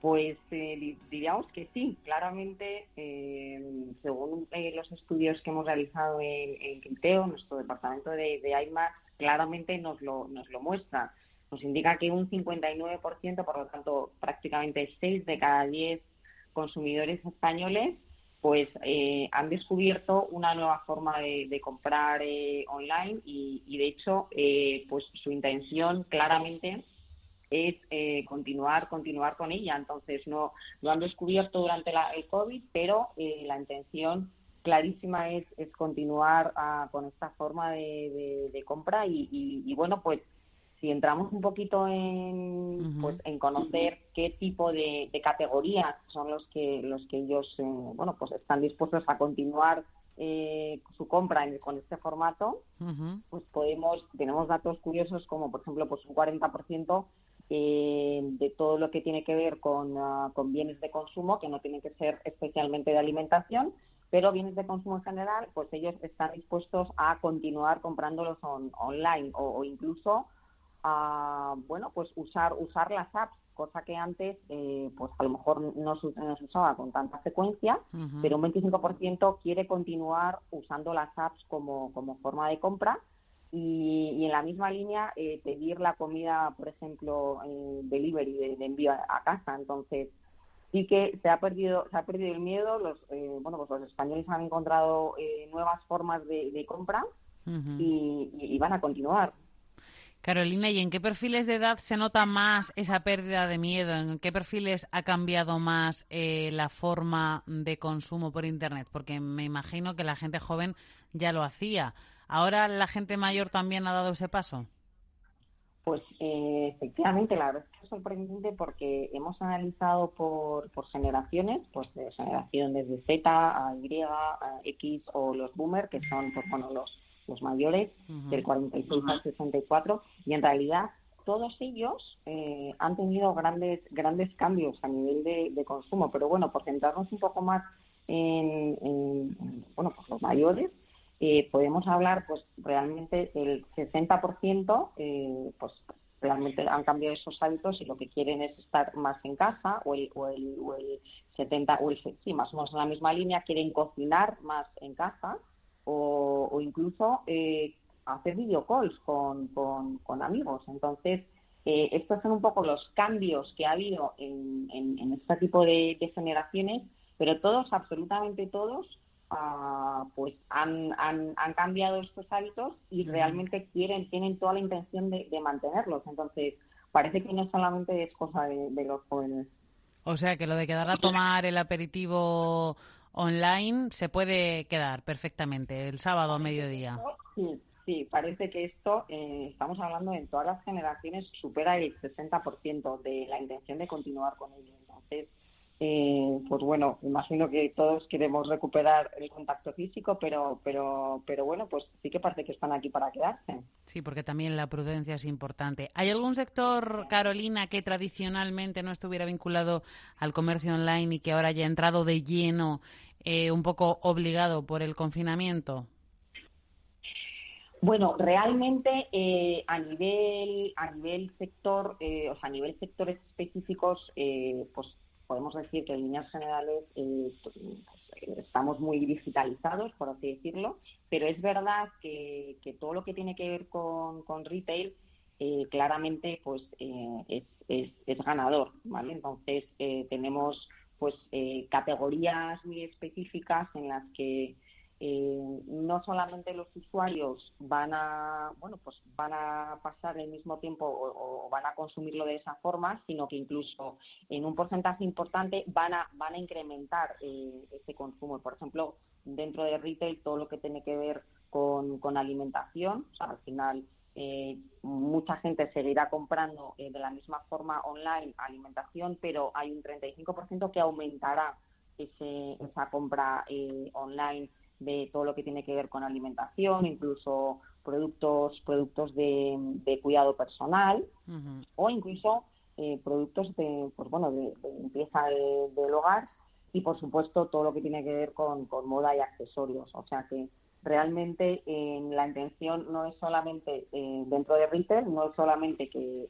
Pues eh, diríamos que sí, claramente, eh, según eh, los estudios que hemos realizado en, en Quinteo, nuestro departamento de, de claramente nos lo, nos lo muestra. Nos indica que un 59%, por lo tanto prácticamente 6 de cada 10 consumidores españoles pues eh, han descubierto una nueva forma de, comprar eh, online y, de hecho eh, pues su intención claramente es continuar continuar con ella. Entonces no lo han descubierto durante la, el covid pero la intención clarísima es, es continuar ah, con esta forma de, compra y, bueno pues si entramos un poquito en, pues, en conocer qué tipo de, categorías son los que los que ellos eh, bueno pues están dispuestos a continuar eh, su compra con este formato pues podemos tenemos datos curiosos como por ejemplo pues un 40% eh, de todo lo que tiene que ver con, ah, con bienes de consumo que no tienen que ser especialmente de alimentación pero bienes de consumo en general pues ellos están dispuestos a continuar comprándolos online o incluso a bueno pues usar usar las apps cosa que antes eh, pues a lo mejor no, se usaba con tanta frecuencia pero un 25% quiere continuar usando las apps como, como forma de compra y, en la misma línea eh, pedir la comida por ejemplo delivery de, envío a, casa. Entonces sí que se ha perdido se ha perdido el miedo. Los eh, bueno pues los españoles han encontrado nuevas formas de, compra y van a continuar Carolina, ¿y en qué perfiles de edad se nota más esa pérdida de miedo? ¿En qué perfiles ha cambiado más eh, la forma de consumo por Internet? Porque me imagino que la gente joven ya lo hacía. ¿Ahora la gente mayor también ha dado ese paso? Pues eh, efectivamente, la verdad es que es sorprendente porque hemos analizado por, por generaciones, pues de generación desde Z a Y, a X o los boomer, que son pues, bueno, los los mayores, del 46 al 64, y en realidad todos ellos eh, han tenido grandes grandes cambios a nivel de, consumo. Pero bueno, por centrarnos un poco más en, bueno, pues los mayores, eh, podemos hablar, pues realmente el 60%, eh, pues realmente han cambiado esos hábitos y lo que quieren es estar más en casa o el, o el, o el 70 o el sí más o menos en la misma línea quieren cocinar más en casa o, incluso eh, hacer videocalls con, con, amigos. Entonces, eh, estos son un poco los cambios que ha habido en, en, este tipo de, generaciones, pero todos, absolutamente todos, ah, pues han, han, han, cambiado estos hábitos y realmente quieren, tienen toda la intención de, mantenerlos. Entonces, parece que no solamente es cosa de, de los jóvenes. O sea, que lo de quedar a tomar el aperitivo online se puede quedar perfectamente el sábado a mediodía. Sí, sí, parece que esto, eh, estamos hablando en todas las generaciones, supera el 60% de la intención de continuar con ello. Entonces, eh, pues bueno, imagino que todos queremos recuperar el contacto físico, pero, pero, pero bueno, pues sí que parece que están aquí para quedarse. Sí, porque también la prudencia es importante. ¿Hay algún sector, Carolina, que tradicionalmente no estuviera vinculado al comercio online y que ahora haya entrado de lleno, eh, un poco obligado por el confinamiento? Bueno, realmente eh, a nivel a nivel sector, o sea, a nivel sectores específicos, pues podemos decir que en líneas generales eh, estamos muy digitalizados, por así decirlo, pero es verdad que, todo lo que tiene que ver con, retail eh, claramente pues eh, es, ganador, ¿vale? Entonces tenemos pues categorías muy específicas en las que eh, no solamente los usuarios van a bueno pues van a pasar el mismo tiempo o, van a consumirlo de esa forma sino que incluso en un porcentaje importante van a van a incrementar eh, ese consumo por ejemplo dentro de retail todo lo que tiene que ver con, con alimentación. O sea, al final eh, mucha gente seguirá comprando eh, de la misma forma online alimentación, pero hay un 35% que aumentará ese, esa compra eh, online de todo lo que tiene que ver con alimentación, incluso productos productos de, cuidado personal o incluso productos de pues bueno de, limpieza del hogar y por supuesto todo lo que tiene que ver con, con moda y accesorios. O sea que realmente eh, la intención no es solamente eh, dentro de retail, no es solamente que,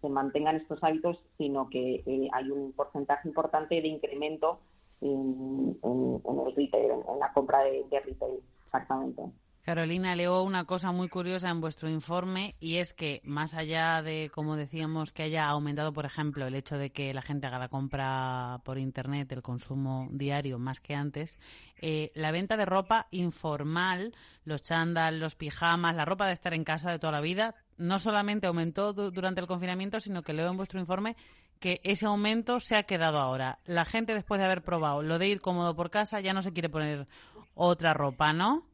se mantengan estos hábitos, sino que eh, hay un porcentaje importante de incremento en, el retail, en, la compra de, retail, exactamente. Carolina, leo una cosa muy curiosa en vuestro informe y es que más allá de, como decíamos, que haya aumentado, por ejemplo, el hecho de que la gente haga la compra por Internet, el consumo diario más que antes, eh, la venta de ropa informal, los chándal, los pijamas, la ropa de estar en casa de toda la vida, no solamente aumentó durante el confinamiento, sino que leo en vuestro informe que ese aumento se ha quedado ahora. La gente, después de haber probado lo de ir cómodo por casa, ya no se quiere poner otra ropa, ¿no?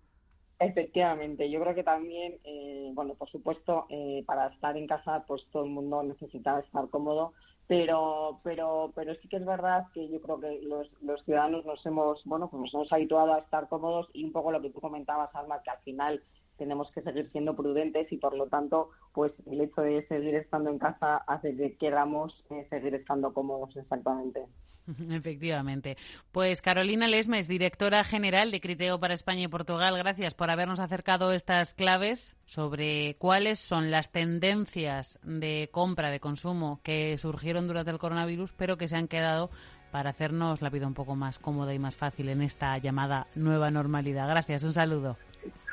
Efectivamente, yo creo que también, eh, bueno, por supuesto, eh, para estar en casa, pues todo el mundo necesita estar cómodo, pero, pero, pero sí que es verdad que yo creo que los, los ciudadanos nos hemos, bueno, pues nos hemos habituado a estar cómodos y un poco lo que tú comentabas, Alma, que al final tenemos que seguir siendo prudentes y por lo tanto, pues el hecho de seguir estando en casa hace que queramos eh, seguir estando cómodos exactamente. [laughs] Efectivamente. Pues Carolina Lesmes, directora general de Criteo para España y Portugal, gracias por habernos acercado estas claves sobre cuáles son las tendencias de compra, de consumo que surgieron durante el coronavirus, pero que se han quedado para hacernos la vida un poco más cómoda y más fácil en esta llamada nueva normalidad. Gracias, un saludo.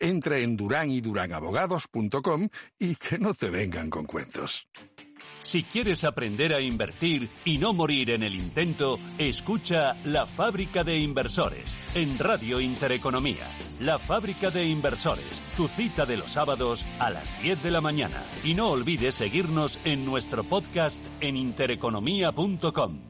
Entra en duranyduránabogados.com y que no te vengan con cuentos. Si quieres aprender a invertir y no morir en el intento, escucha La Fábrica de Inversores en Radio Intereconomía. La Fábrica de Inversores, tu cita de los sábados a las 10 de la mañana. Y no olvides seguirnos en nuestro podcast en intereconomía.com.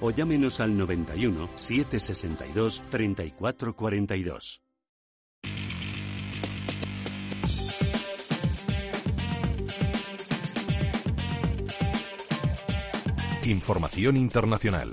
o llámenos al 91 762 3442. Información internacional.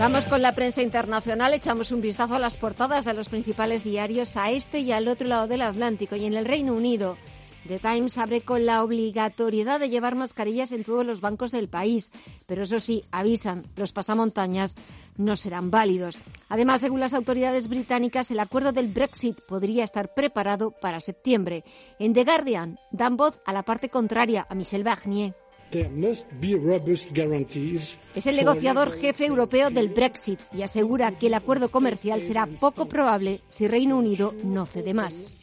Vamos con la prensa internacional, echamos un vistazo a las portadas de los principales diarios a este y al otro lado del Atlántico y en el Reino Unido. The Times abre con la obligatoriedad de llevar mascarillas en todos los bancos del país, pero eso sí, avisan, los pasamontañas no serán válidos. Además, según las autoridades británicas, el acuerdo del Brexit podría estar preparado para septiembre. En The Guardian dan voz a la parte contraria, a Michel Barnier. Es el negociador jefe europeo del Brexit y asegura que el acuerdo comercial será poco probable si Reino Unido no cede más.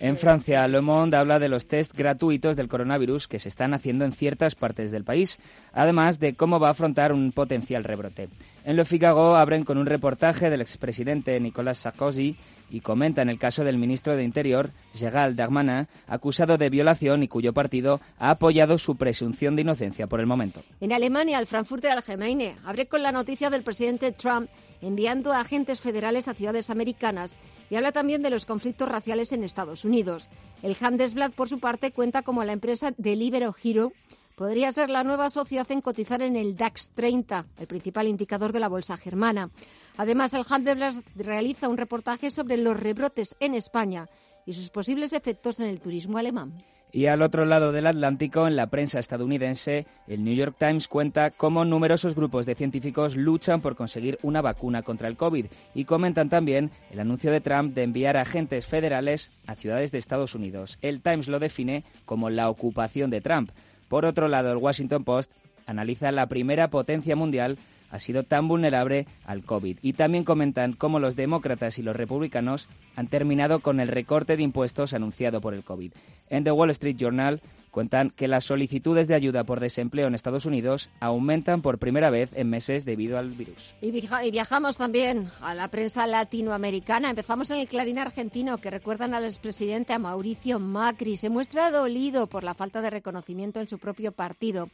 En Francia, Le Monde habla de los test gratuitos del coronavirus que se están haciendo en ciertas partes del país, además de cómo va a afrontar un potencial rebrote. En Le Figaro abren con un reportaje del expresidente Nicolas Sarkozy y comentan el caso del ministro de Interior, Gérald Darmanin, acusado de violación y cuyo partido ha apoyado su presunción de inocencia por el momento. En Alemania, el Frankfurter Allgemeine abre con la noticia del presidente Trump enviando a agentes federales a ciudades americanas y habla también de los conflictos raciales en Estados Unidos. El Handelsblatt, por su parte, cuenta como la empresa Deliveroo Hero podría ser la nueva sociedad en cotizar en el DAX 30, el principal indicador de la bolsa germana. Además, el Handelsblatt realiza un reportaje sobre los rebrotes en España y sus posibles efectos en el turismo alemán. Y al otro lado del Atlántico, en la prensa estadounidense, el New York Times cuenta cómo numerosos grupos de científicos luchan por conseguir una vacuna contra el COVID y comentan también el anuncio de Trump de enviar agentes federales a ciudades de Estados Unidos. El Times lo define como la ocupación de Trump. Por otro lado, el Washington Post analiza la primera potencia mundial ha sido tan vulnerable al COVID. Y también comentan cómo los demócratas y los republicanos han terminado con el recorte de impuestos anunciado por el COVID. En The Wall Street Journal cuentan que las solicitudes de ayuda por desempleo en Estados Unidos aumentan por primera vez en meses debido al virus. Y viajamos también a la prensa latinoamericana. Empezamos en el Clarín argentino, que recuerdan al expresidente a Mauricio Macri. Se muestra dolido por la falta de reconocimiento en su propio partido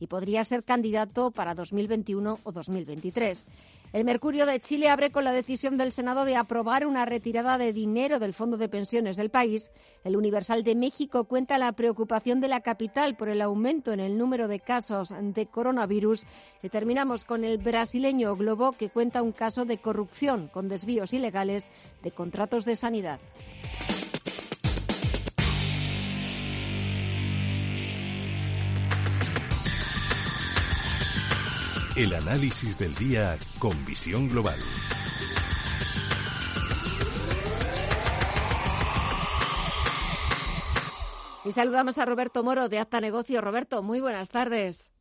y podría ser candidato para 2021 o 2023. El Mercurio de Chile abre con la decisión del Senado de aprobar una retirada de dinero del Fondo de Pensiones del país. El Universal de México cuenta la preocupación de la capital por el aumento en el número de casos de coronavirus. Y terminamos con el brasileño Globo, que cuenta un caso de corrupción con desvíos ilegales de contratos de sanidad. El análisis del día con visión global. Y saludamos a Roberto Moro de Acta Negocio. Roberto, muy buenas tardes.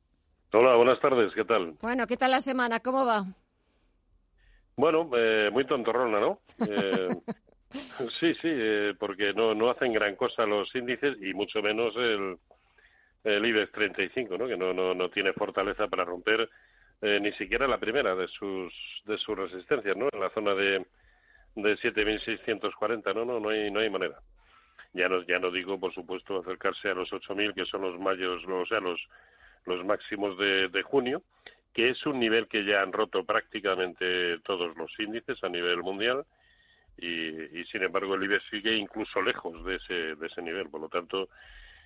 Hola, buenas tardes, ¿qué tal? Bueno, ¿qué tal la semana? ¿Cómo va? Bueno, eh, muy tontorrona, ¿no? [laughs] Eh, sí, sí, eh, porque no, no hacen gran cosa los índices y mucho menos el, el IBEX 35, ¿no? Que no, no, no tiene fortaleza para romper eh, ni siquiera la primera de sus de sus resistencias, ¿no? En la zona de de 7.640, no, no, no hay no hay manera. Ya no ya no digo, por supuesto, acercarse a los 8.000 que son los mayos, o sea, los los máximos de, de junio, que es un nivel que ya han roto prácticamente todos los índices a nivel mundial. Y, y, sin embargo el IBEX sigue incluso lejos de ese, de ese nivel. Por lo tanto,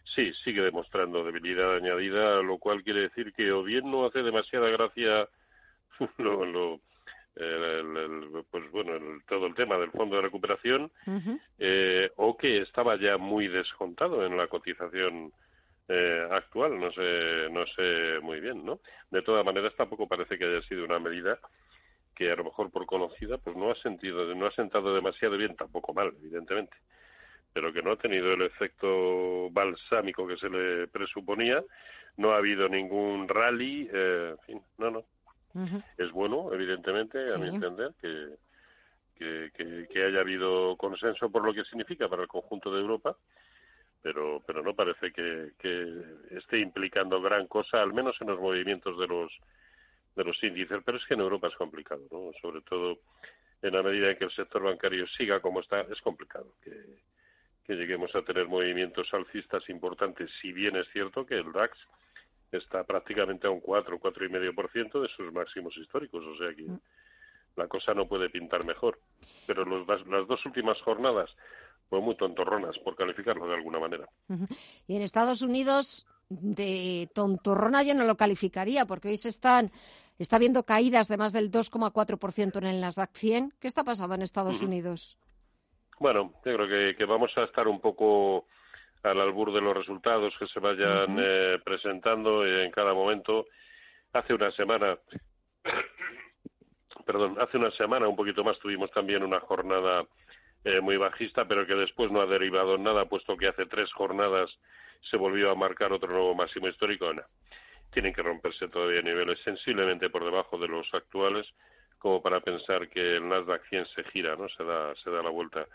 sí, sigue demostrando debilidad añadida, lo cual quiere decir que o bien no hace demasiada gracia [laughs] lo, lo el, pues bueno, todo el tema del fondo de recuperación, eh, o que estaba ya muy descontado en la cotización eh, actual, no sé, no sé muy bien, ¿no? De todas maneras, tampoco parece que haya sido una medida que a lo mejor por conocida, pues no ha sentido, no ha sentado demasiado bien, tampoco mal, evidentemente pero que no ha tenido el efecto balsámico que se le presuponía. No ha habido ningún rally, eh, en fin, no, no. Es bueno, evidentemente, a mi entender, que, que, que, haya habido consenso por lo que significa para el conjunto de Europa, pero, pero no parece que, que esté implicando gran cosa, al menos en los movimientos de los, de los índices. Pero es que en Europa es complicado, ¿no? Sobre todo en la medida en que el sector bancario siga como está, es complicado que, que lleguemos a tener movimientos alcistas importantes, si bien es cierto que el DAX está prácticamente a un 4, 4,5% de sus máximos históricos, o sea que mm. la cosa no puede pintar mejor. Pero los, las dos últimas jornadas fueron muy tontorronas, por calificarlo de alguna manera. Y en Estados Unidos, de tontorrona yo no lo calificaría, porque hoy se están está habiendo caídas de más del 2,4% en el Nasdaq 100. ¿Qué está pasando en Estados Unidos? Bueno, yo creo que, vamos a estar un poco al albur de los resultados que se vayan eh, presentando en cada momento. Hace una semana, [coughs] perdón, hace una semana, un poquito más, tuvimos también una jornada eh, muy bajista, pero que después no ha derivado en nada, puesto que hace tres jornadas se volvió a marcar otro nuevo máximo histórico. Tienen que romperse todavía niveles sensiblemente por debajo de los actuales como para pensar que el Nasdaq 100 se gira, ¿no? Se da, se da la vuelta.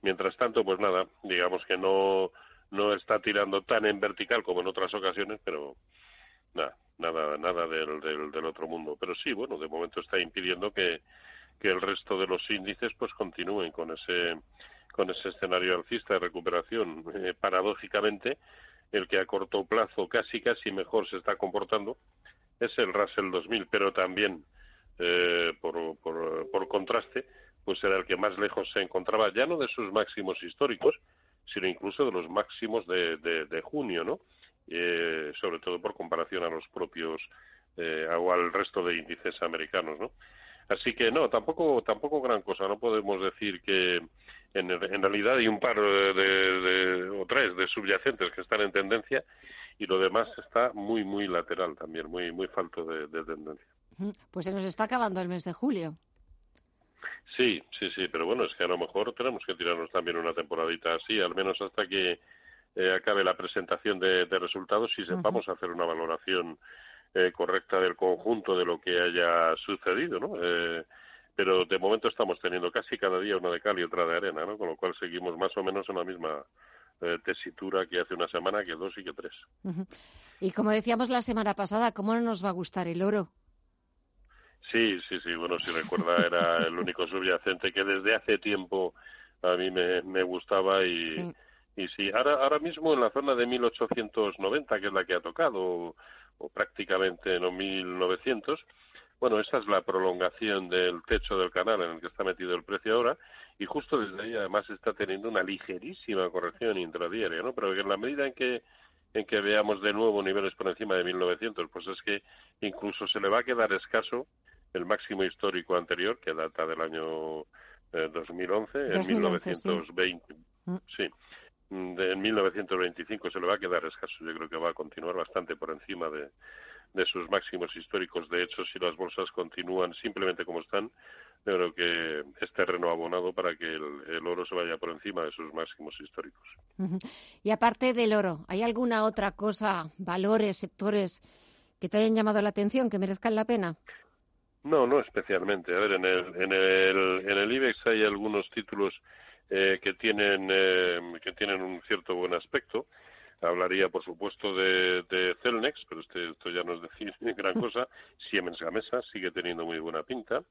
Mientras tanto, pues nada, digamos que no, no está tirando tan en vertical como en otras ocasiones, pero nada, nada, nada del, del, del otro mundo. Pero sí, bueno, de momento está impidiendo que, que el resto de los índices pues continúen con ese con ese escenario alcista de recuperación. Eh, paradójicamente, el que a corto plazo casi casi mejor se está comportando es el Russell 2000, pero también eh, por, contraste, pues era el que más lejos se encontraba, ya no de sus máximos históricos, sino incluso de los máximos de, de, junio, ¿no? Eh, sobre todo por comparación a los propios eh, o al resto de índices americanos, ¿no? Así que no, tampoco, tampoco gran cosa. No podemos decir que en, en realidad hay un par de, o tres de subyacentes que están en tendencia y lo demás está muy, muy lateral también, muy, muy falto de tendencia. Pues se nos está acabando el mes de julio. Sí, sí, sí, pero bueno, es que a lo mejor tenemos que tirarnos también una temporadita así, al menos hasta que eh, acabe la presentación de, de resultados y sepamos hacer una valoración eh, correcta del conjunto de lo que haya sucedido, ¿no? Eh, pero de momento estamos teniendo casi cada día una de cal y otra de arena, ¿no? Con lo cual seguimos más o menos en la misma eh, tesitura que hace una semana, que dos y que tres. Y como decíamos la semana pasada, ¿cómo no nos va a gustar el oro? Sí, sí, sí. Bueno, si recuerda, era el único subyacente que desde hace tiempo a mí me, me gustaba y sí. y sí. Ahora, ahora mismo en la zona de 1890, que es la que ha tocado, o, o prácticamente en 1900, bueno, esa es la prolongación del techo del canal en el que está metido el precio ahora y justo desde ahí además está teniendo una ligerísima corrección intradiaria, ¿no? Pero en la medida en que en que veamos de nuevo niveles por encima de 1900, pues es que incluso se le va a quedar escaso el máximo histórico anterior, que data del año eh, 2011, 2011, en 1920. Sí. sí. De, en 1925 se le va a quedar escaso. Yo creo que va a continuar bastante por encima de, de sus máximos históricos. De hecho, si las bolsas continúan simplemente como están, yo creo que es terreno abonado para que el, el, oro se vaya por encima de sus máximos históricos. Y aparte del oro, ¿hay alguna otra cosa, valores, sectores que te hayan llamado la atención, que merezcan la pena? No, no especialmente. A ver, en el, en el, en el IBEX hay algunos títulos eh, que tienen eh, que tienen un cierto buen aspecto. Hablaría, por supuesto, de, de Celnex, pero este, esto ya no es decir [laughs] gran cosa. [laughs] Siemens Gamesa sigue teniendo muy buena pinta.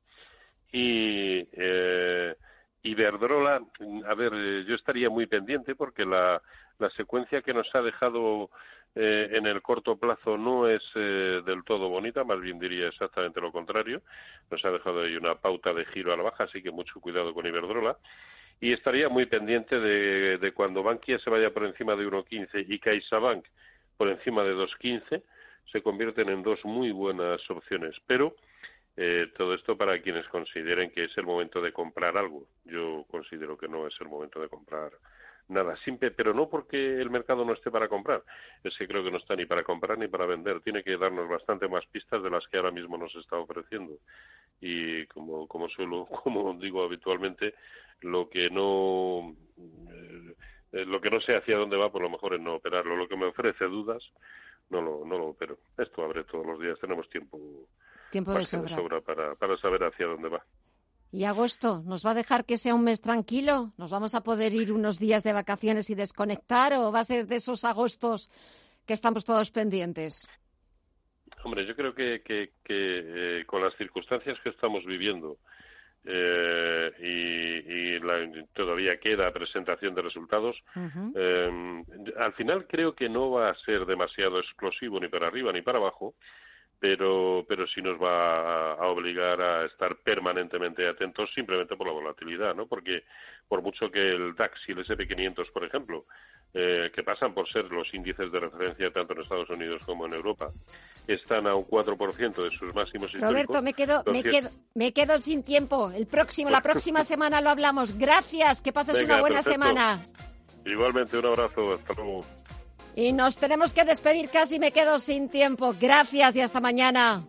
Y eh, Iberdrola, a ver, eh, yo estaría muy pendiente porque la, la secuencia que nos ha dejado eh, en el corto plazo no es eh, del todo bonita, más bien diría exactamente lo contrario. Nos ha dejado ahí una pauta de giro a la baja, así que mucho cuidado con Iberdrola. Y estaría muy pendiente de, cuando Bankia se vaya por encima de 1.15 y CaixaBank por encima de 2.15, se convierten en dos muy buenas opciones. Pero eh, todo esto para quienes consideren que es el momento de comprar algo. Yo considero que no es el momento de comprar nada simple, pero no porque el mercado no esté para comprar, es que creo que no está ni para comprar ni para vender, tiene que darnos bastante más pistas de las que ahora mismo nos está ofreciendo. Y como, como suelo, [laughs] como digo habitualmente, lo que no eh, lo que no sé hacia dónde va, por lo mejor es no operarlo. Lo que me ofrece dudas, no lo, no lo opero. Esto abre todos los días, tenemos tiempo, tiempo de sobra, de sobra para, para saber hacia dónde va. ¿Y agosto nos va a dejar que sea un mes tranquilo? ¿Nos vamos a poder ir unos días de vacaciones y desconectar o va a ser de esos agostos que estamos todos pendientes? Hombre, yo creo que, que, que eh, con las circunstancias que estamos viviendo eh, y, y la, todavía queda presentación de resultados, uh -huh. eh, al final creo que no va a ser demasiado explosivo ni para arriba ni para abajo pero, pero sí nos va a, a, obligar a estar permanentemente atentos simplemente por la volatilidad, ¿no? Porque por mucho que el DAX y el SP500, por ejemplo, eh, que pasan por ser los índices de referencia tanto en Estados Unidos como en Europa, están a un 4% de sus máximos históricos. Roberto, me quedo, me quedo, me quedo sin tiempo. El próximo, la próxima [laughs] semana lo hablamos. Gracias, que pases Venga, una buena perfecto. semana. Igualmente, un abrazo, hasta luego. Y nos tenemos que despedir casi, me quedo sin tiempo. Gracias y hasta mañana.